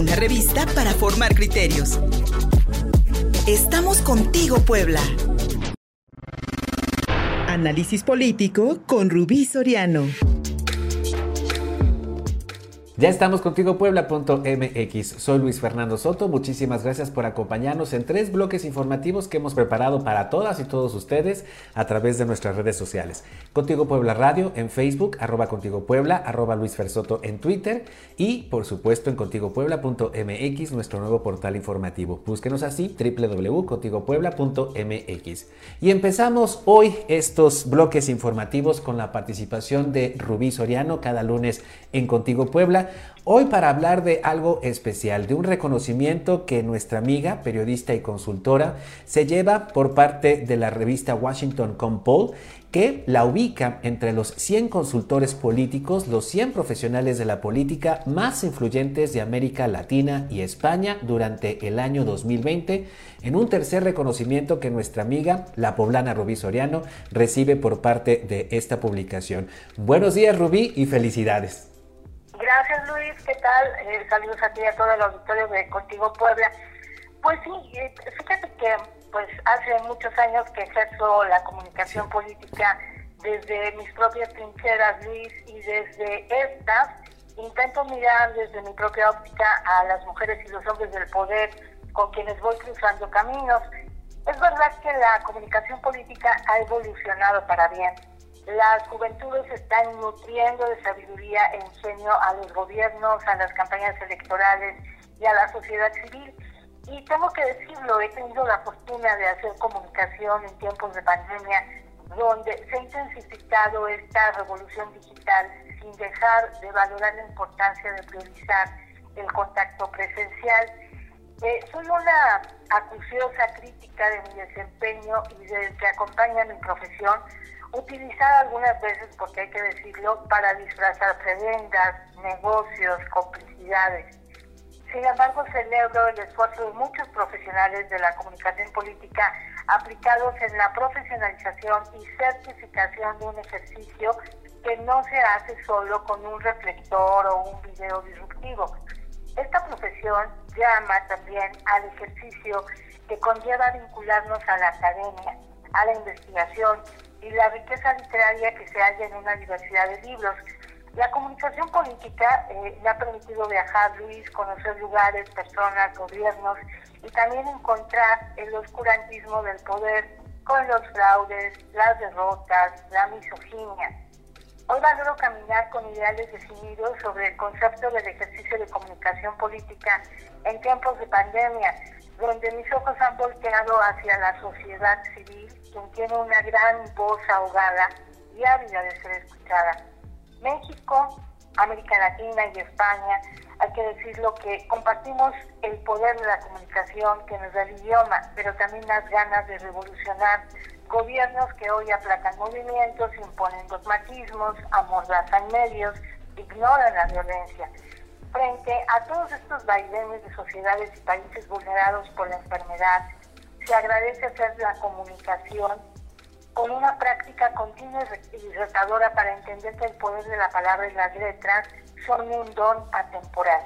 una revista para formar criterios. Estamos contigo, Puebla. Análisis político con Rubí Soriano. Ya estamos contigo Puebla.mx. Soy Luis Fernando Soto. Muchísimas gracias por acompañarnos en tres bloques informativos que hemos preparado para todas y todos ustedes a través de nuestras redes sociales. Contigo Puebla Radio en Facebook, arroba Contigo Puebla, arroba Luis Fersoto en Twitter y por supuesto en contigopuebla.mx, nuestro nuevo portal informativo. Búsquenos así www.contigopuebla.mx. Y empezamos hoy estos bloques informativos con la participación de Rubí Soriano cada lunes en Contigo Puebla Hoy para hablar de algo especial, de un reconocimiento que nuestra amiga, periodista y consultora, se lleva por parte de la revista Washington Compol, que la ubica entre los 100 consultores políticos, los 100 profesionales de la política más influyentes de América Latina y España durante el año 2020, en un tercer reconocimiento que nuestra amiga, la poblana Rubí Soriano, recibe por parte de esta publicación. Buenos días Rubí y felicidades. Gracias Luis, ¿qué tal? Eh, saludos a ti y a todo el auditorio de Contigo Puebla. Pues sí, eh, fíjate que pues hace muchos años que ejerzo la comunicación política desde mis propias trincheras, Luis, y desde estas intento mirar desde mi propia óptica a las mujeres y los hombres del poder con quienes voy cruzando caminos. Es verdad que la comunicación política ha evolucionado para bien las juventudes están nutriendo de sabiduría e ingenio a los gobiernos, a las campañas electorales y a la sociedad civil. Y tengo que decirlo, he tenido la fortuna de hacer comunicación en tiempos de pandemia, donde se ha intensificado esta revolución digital sin dejar de valorar la importancia de priorizar el contacto presencial. Eh, soy una acuciosa crítica de mi desempeño y del que acompaña mi profesión, utilizada algunas veces, porque hay que decirlo, para disfrazar prebendas, negocios, complicidades. Sin embargo, celebro el esfuerzo de muchos profesionales de la comunicación política aplicados en la profesionalización y certificación de un ejercicio que no se hace solo con un reflector o un video disruptivo. Esta profesión llama también al ejercicio que conlleva vincularnos a la academia, a la investigación y la riqueza literaria que se halla en una diversidad de libros. La comunicación política eh, ha permitido viajar, Luis, conocer lugares, personas, gobiernos y también encontrar el oscurantismo del poder con los fraudes, las derrotas, la misoginia. Hoy valoro caminar con ideales definidos sobre el concepto del ejercicio de comunicación política en tiempos de pandemia, donde mis ojos han volteado hacia la sociedad civil quien tiene una gran voz ahogada y ávida de ser escuchada. México, América Latina y España, hay que decirlo que compartimos el poder de la comunicación que nos da el idioma, pero también las ganas de revolucionar gobiernos que hoy aplacan movimientos, imponen dogmatismos, amordazan medios, ignoran la violencia. Frente a todos estos vaivenes de sociedades y países vulnerados por la enfermedad, se agradece hacer la comunicación con una práctica continua y retadora para entender que el poder de la palabra y las letras son un don atemporal.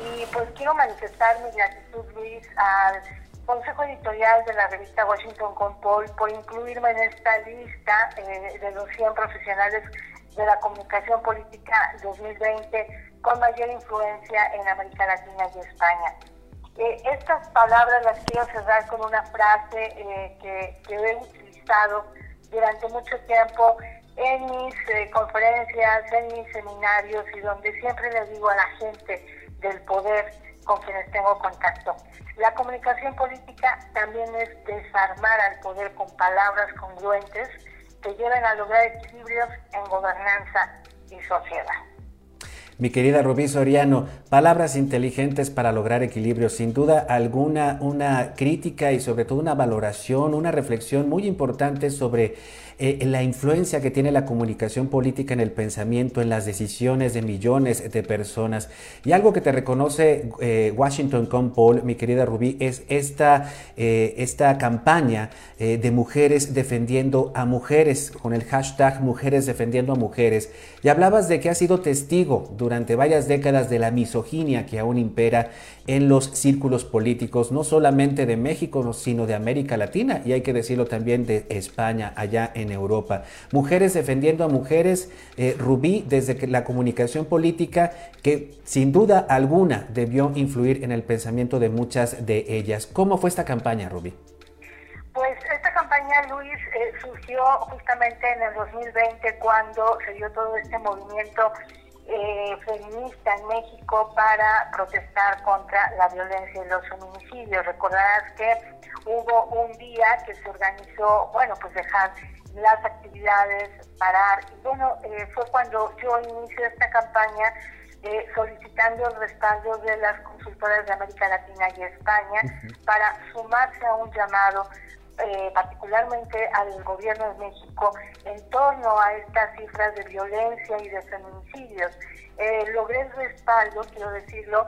Y pues quiero manifestar mi gratitud, Luis, al Consejo Editorial de la revista Washington Compol por incluirme en esta lista eh, de los 100 profesionales de la comunicación política 2020 con mayor influencia en América Latina y España. Eh, estas palabras las quiero cerrar con una frase eh, que, he utilizado durante mucho tiempo en mis eh, conferencias, en mis seminarios y donde siempre le digo a la gente del poder con quienes tengo contacto. La comunicación política también es desarmar al poder con palabras congruentes que lleven a lograr equilibrios en gobernanza y sociedad. Mi querida Rubí Soriano, palabras inteligentes para lograr equilibrio. Sin duda alguna, una crítica y sobre todo una valoración, una reflexión muy importante sobre eh, la influencia que tiene la comunicación política en el pensamiento, en las decisiones de millones de personas. Y algo que te reconoce eh, Washington Compol, mi querida Rubí, es esta, eh, esta campaña de mujeres defendiendo a mujeres, con el hashtag Mujeres defendiendo a mujeres. Y hablabas de que has sido testigo varias décadas de la misoginia que aún impera en los círculos políticos, no solamente de México, sino de América Latina y hay que decirlo también de España, allá en Europa. Mujeres defendiendo a mujeres, eh, Rubí, desde la comunicación política, que sin duda alguna debió influir en el pensamiento de muchas de ellas. ¿Cómo fue esta campaña, Rubí? Pues esta campaña, Luis, eh, surgió justamente en el 2020 cuando se dio todo este movimiento eh, feminista en México para protestar contra la violencia y los feminicidios. Recordarás que hubo un día que se organizó, bueno, pues dejar las actividades, parar. Y bueno, eh, fue cuando yo inicié esta campaña eh, solicitando el respaldo de las consultoras de América Latina y España para sumarse a un llamado eh, particularmente al gobierno de México en torno a estas cifras de violencia y de feminicidios. Eh, logré el respaldo, quiero decirlo,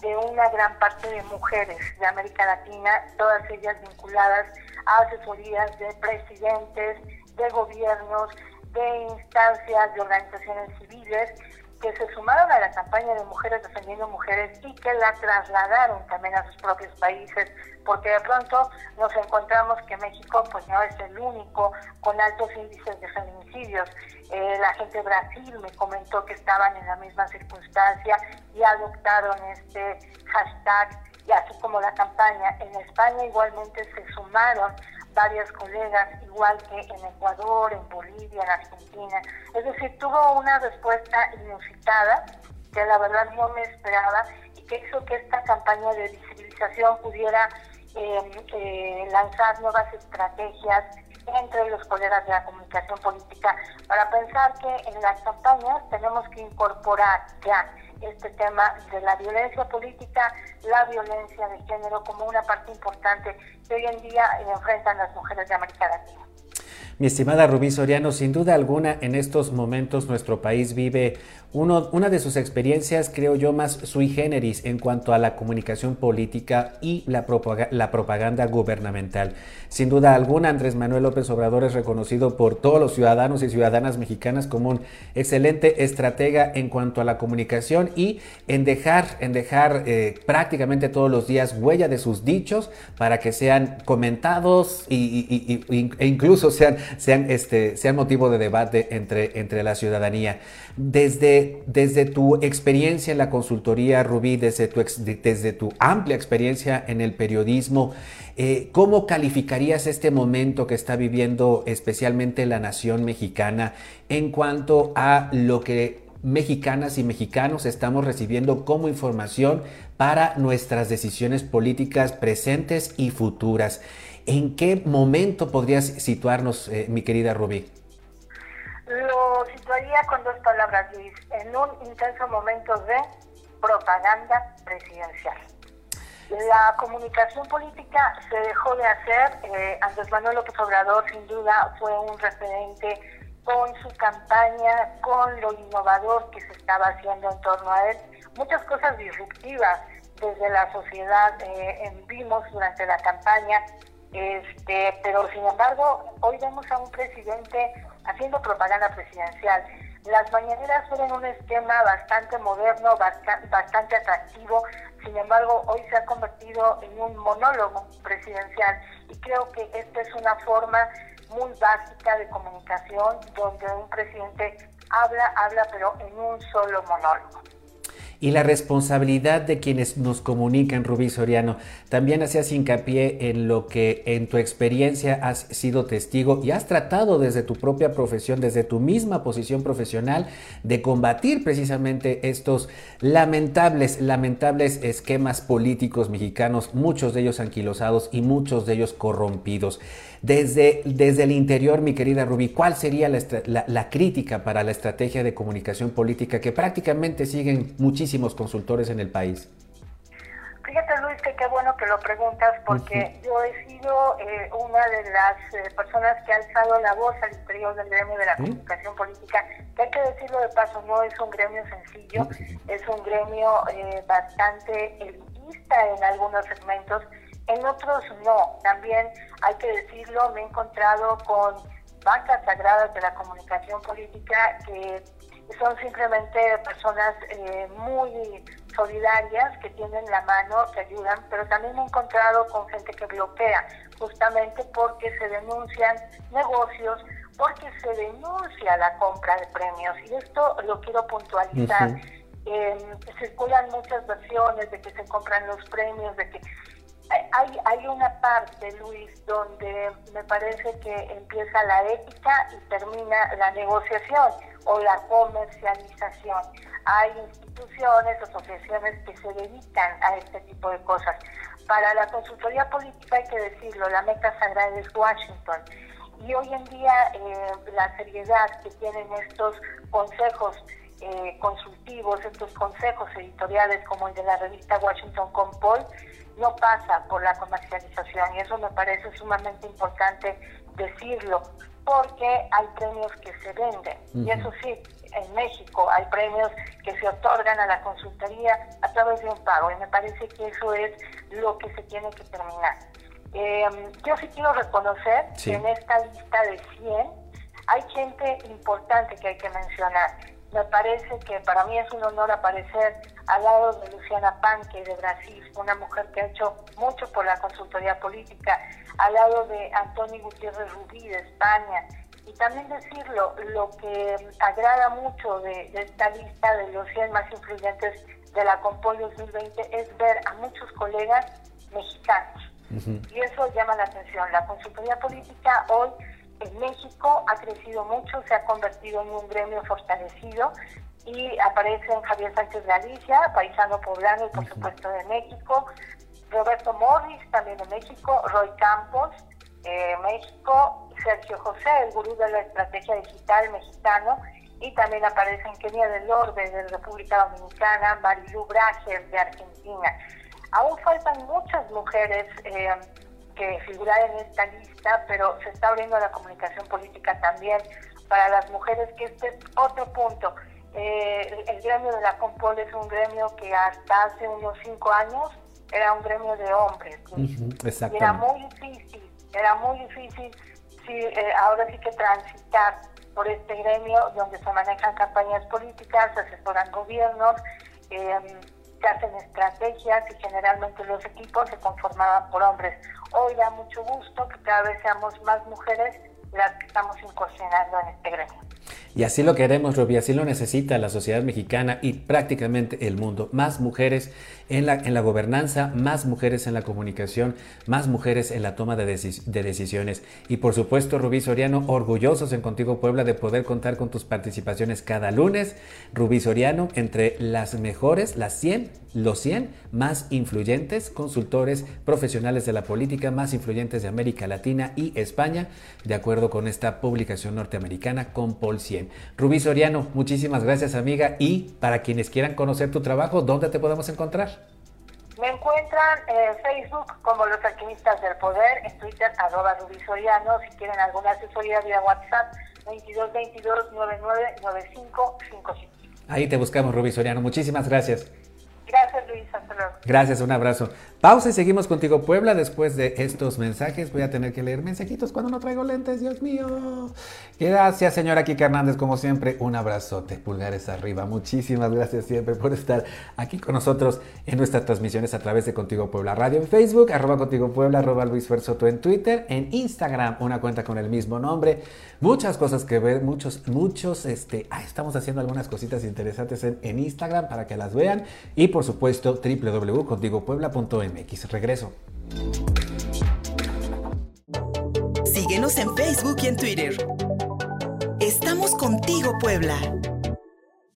de una gran parte de mujeres de América Latina, todas ellas vinculadas a asesorías de presidentes, de gobiernos, de instancias, de organizaciones civiles, que se sumaron a la campaña de Mujeres Defendiendo Mujeres y que la trasladaron también a sus propios países, porque de pronto nos encontramos que México pues no es el único con altos índices de feminicidios. Eh, la gente de Brasil me comentó que estaban en la misma circunstancia y adoptaron este hashtag y así como la campaña. En España igualmente se sumaron varias colegas, igual que en Ecuador, en Bolivia, en Argentina. Es decir, tuvo una respuesta inusitada que la verdad no me esperaba y que hizo que esta campaña de visibilización pudiera em, eh, lanzar nuevas estrategias entre los colegas de la comunicación política para pensar que en las campañas tenemos que incorporar ya este tema de la violencia política, la violencia de género como una parte importante que hoy en día enfrentan las mujeres de América Latina. Mi estimada Rubí Soriano, sin duda alguna en estos momentos nuestro país vive una de sus experiencias, creo yo, más sui generis en cuanto a la comunicación política y la, propaganda gubernamental. Sin duda alguna, Andrés Manuel López Obrador es reconocido por todos los ciudadanos y ciudadanas mexicanas como un excelente estratega en cuanto a la comunicación y en dejar, en dejar eh, prácticamente todos los días huella de sus dichos para que sean comentados y, e incluso sean, sean, este, sean motivo de debate entre, entre la ciudadanía. Desde desde, tu experiencia en la consultoría, Rubí, desde tu, desde tu amplia experiencia en el periodismo, eh, ¿cómo calificarías este momento que está viviendo especialmente la nación mexicana en cuanto a lo que mexicanas y mexicanos estamos recibiendo como información para nuestras decisiones políticas presentes y futuras? ¿En qué momento podrías situarnos, eh, mi querida Rubí? Lo situaría con dos palabras, Luis, en un intenso momento de propaganda presidencial. La comunicación política se dejó de hacer. Eh, Andrés Manuel López Obrador, sin duda, fue un referente con su campaña, con lo innovador que se estaba haciendo en torno a él. Muchas cosas disruptivas desde la sociedad eh, vimos durante la campaña, este, pero sin embargo, hoy vemos a un presidente haciendo propaganda presidencial. Las mañaneras fueron un esquema bastante moderno, bastante atractivo, sin embargo hoy se ha convertido en un monólogo presidencial y creo que esta es una forma muy básica de comunicación donde un presidente habla, habla, pero en un solo monólogo y la responsabilidad de quienes nos comunican, Rubí Soriano. También hacías hincapié en lo que en tu experiencia has sido testigo y has tratado desde tu propia profesión, desde tu misma posición profesional, de combatir precisamente estos lamentables, lamentables esquemas políticos mexicanos, muchos de ellos anquilosados y muchos de ellos corrompidos. Desde, desde el interior, mi querida Rubí, ¿cuál sería la, la crítica para la estrategia de comunicación política que prácticamente siguen muchísimos consultores en el país? Fíjate Luis que qué bueno que lo preguntas porque yo he sido eh, una de las eh, personas que ha alzado la voz al interior del gremio de la comunicación política, que hay que decirlo de paso, no es un gremio sencillo, es un gremio eh, bastante elitista en algunos segmentos, en otros no. También hay que decirlo, me he encontrado con bancas sagradas de la comunicación política que son simplemente personas eh, muy solidarias que tienen la mano, que ayudan, pero también me he encontrado con gente que bloquea, justamente porque se denuncian negocios, porque se denuncia la compra de premios. Y esto lo quiero puntualizar. Eh, circulan muchas versiones de que se compran los premios, de que hay, hay una parte, Luis, donde me parece que empieza la ética y termina la negociación o la comercialización. Hay instituciones, asociaciones que se dedican a este tipo de cosas. Para la consultoría política hay que decirlo, la meta sagrada es Washington. Y hoy en día eh, la seriedad que tienen estos consejos eh, consultivos, estos consejos editoriales como el de la revista Washington Compol, no pasa por la comercialización y eso me parece sumamente importante decirlo porque hay premios que se venden. Y eso sí, en México hay premios que se otorgan a la consultoría a través de un pago y me parece que eso es lo que se tiene que terminar. Em, yo sí quiero reconocer que en esta lista de 100 hay gente importante que hay que mencionar me parece que para mí es un honor aparecer al lado de Luciana Panque de Brasil, una mujer que ha hecho mucho por la consultoría política, al lado de Antonio Gutiérrez Rubí de España. Y también decirlo, lo que agrada mucho de, esta lista de los 100 más influyentes de la Compol 2020 es ver a muchos colegas mexicanos. Y eso llama la atención. La consultoría política hoy en México ha crecido mucho, se ha convertido en un gremio fortalecido y aparecen Javier Sánchez Galicia, paisano poblano y por supuesto de México, Roberto Morris también de México, Roy Campos, eh, México, Sergio José, el gurú de la estrategia digital mexicano, y también aparecen Kenia del Orbe de República Dominicana, Marilu Brager de Argentina. Aún faltan muchas mujeres eh, que figurar en esta lista, pero se está abriendo la comunicación política también para las mujeres, que este es otro punto. Eh, el, gremio de la Compol es un gremio que hasta hace unos cinco años era un gremio de hombres. era muy difícil, era muy difícil sí, eh, ahora sí que transitar por este gremio donde se manejan campañas políticas, se asesoran gobiernos. Eh, se hacen estrategias y generalmente los equipos se conformaban por hombres. Hoy da mucho gusto que cada vez seamos más mujeres las que estamos incursionando en este gremio. Y así lo queremos, Robbie, así lo necesita la sociedad mexicana y prácticamente el mundo. Más mujeres en la, en la gobernanza, más mujeres en la comunicación, más mujeres en la toma de, de, decisiones. Y por supuesto, Rubí Soriano, orgullosos en Contigo Puebla de poder contar con tus participaciones cada lunes. Rubí Soriano, entre las mejores, las 100, los 100 más influyentes consultores profesionales de la política, más influyentes de América Latina y España, de acuerdo con esta publicación norteamericana con Paul 100. Rubí Soriano, muchísimas gracias amiga y para quienes quieran conocer tu trabajo, ¿dónde te podemos encontrar? Me encuentran en Facebook como Los Alquimistas del Poder, en Twitter arroba Rubí Soriano, si quieren alguna asesoría vía WhatsApp 2222 999555. Ahí te buscamos Rubí Soriano, muchísimas gracias. Gracias Luis, hasta luego. Gracias, un abrazo. Pausa y seguimos contigo Puebla. Después de estos mensajes voy a tener que leer mensajitos cuando no traigo lentes, Dios mío. Gracias, señora Kika Hernández, como siempre. Un abrazote, pulgares arriba. Muchísimas gracias siempre por estar aquí con nosotros en nuestras transmisiones a través de Contigo Puebla Radio en Facebook, arroba Contigo Puebla, arroba Luis Fersoto en Twitter, en Instagram, una cuenta con el mismo nombre. Muchas cosas que ver, muchos, muchos, este, ah, estamos haciendo algunas cositas interesantes en, en Instagram para que las vean. Y por supuesto, www.contigopuebla.mx. Regreso. Síguenos en Facebook y en Twitter. Estamos contigo, Puebla.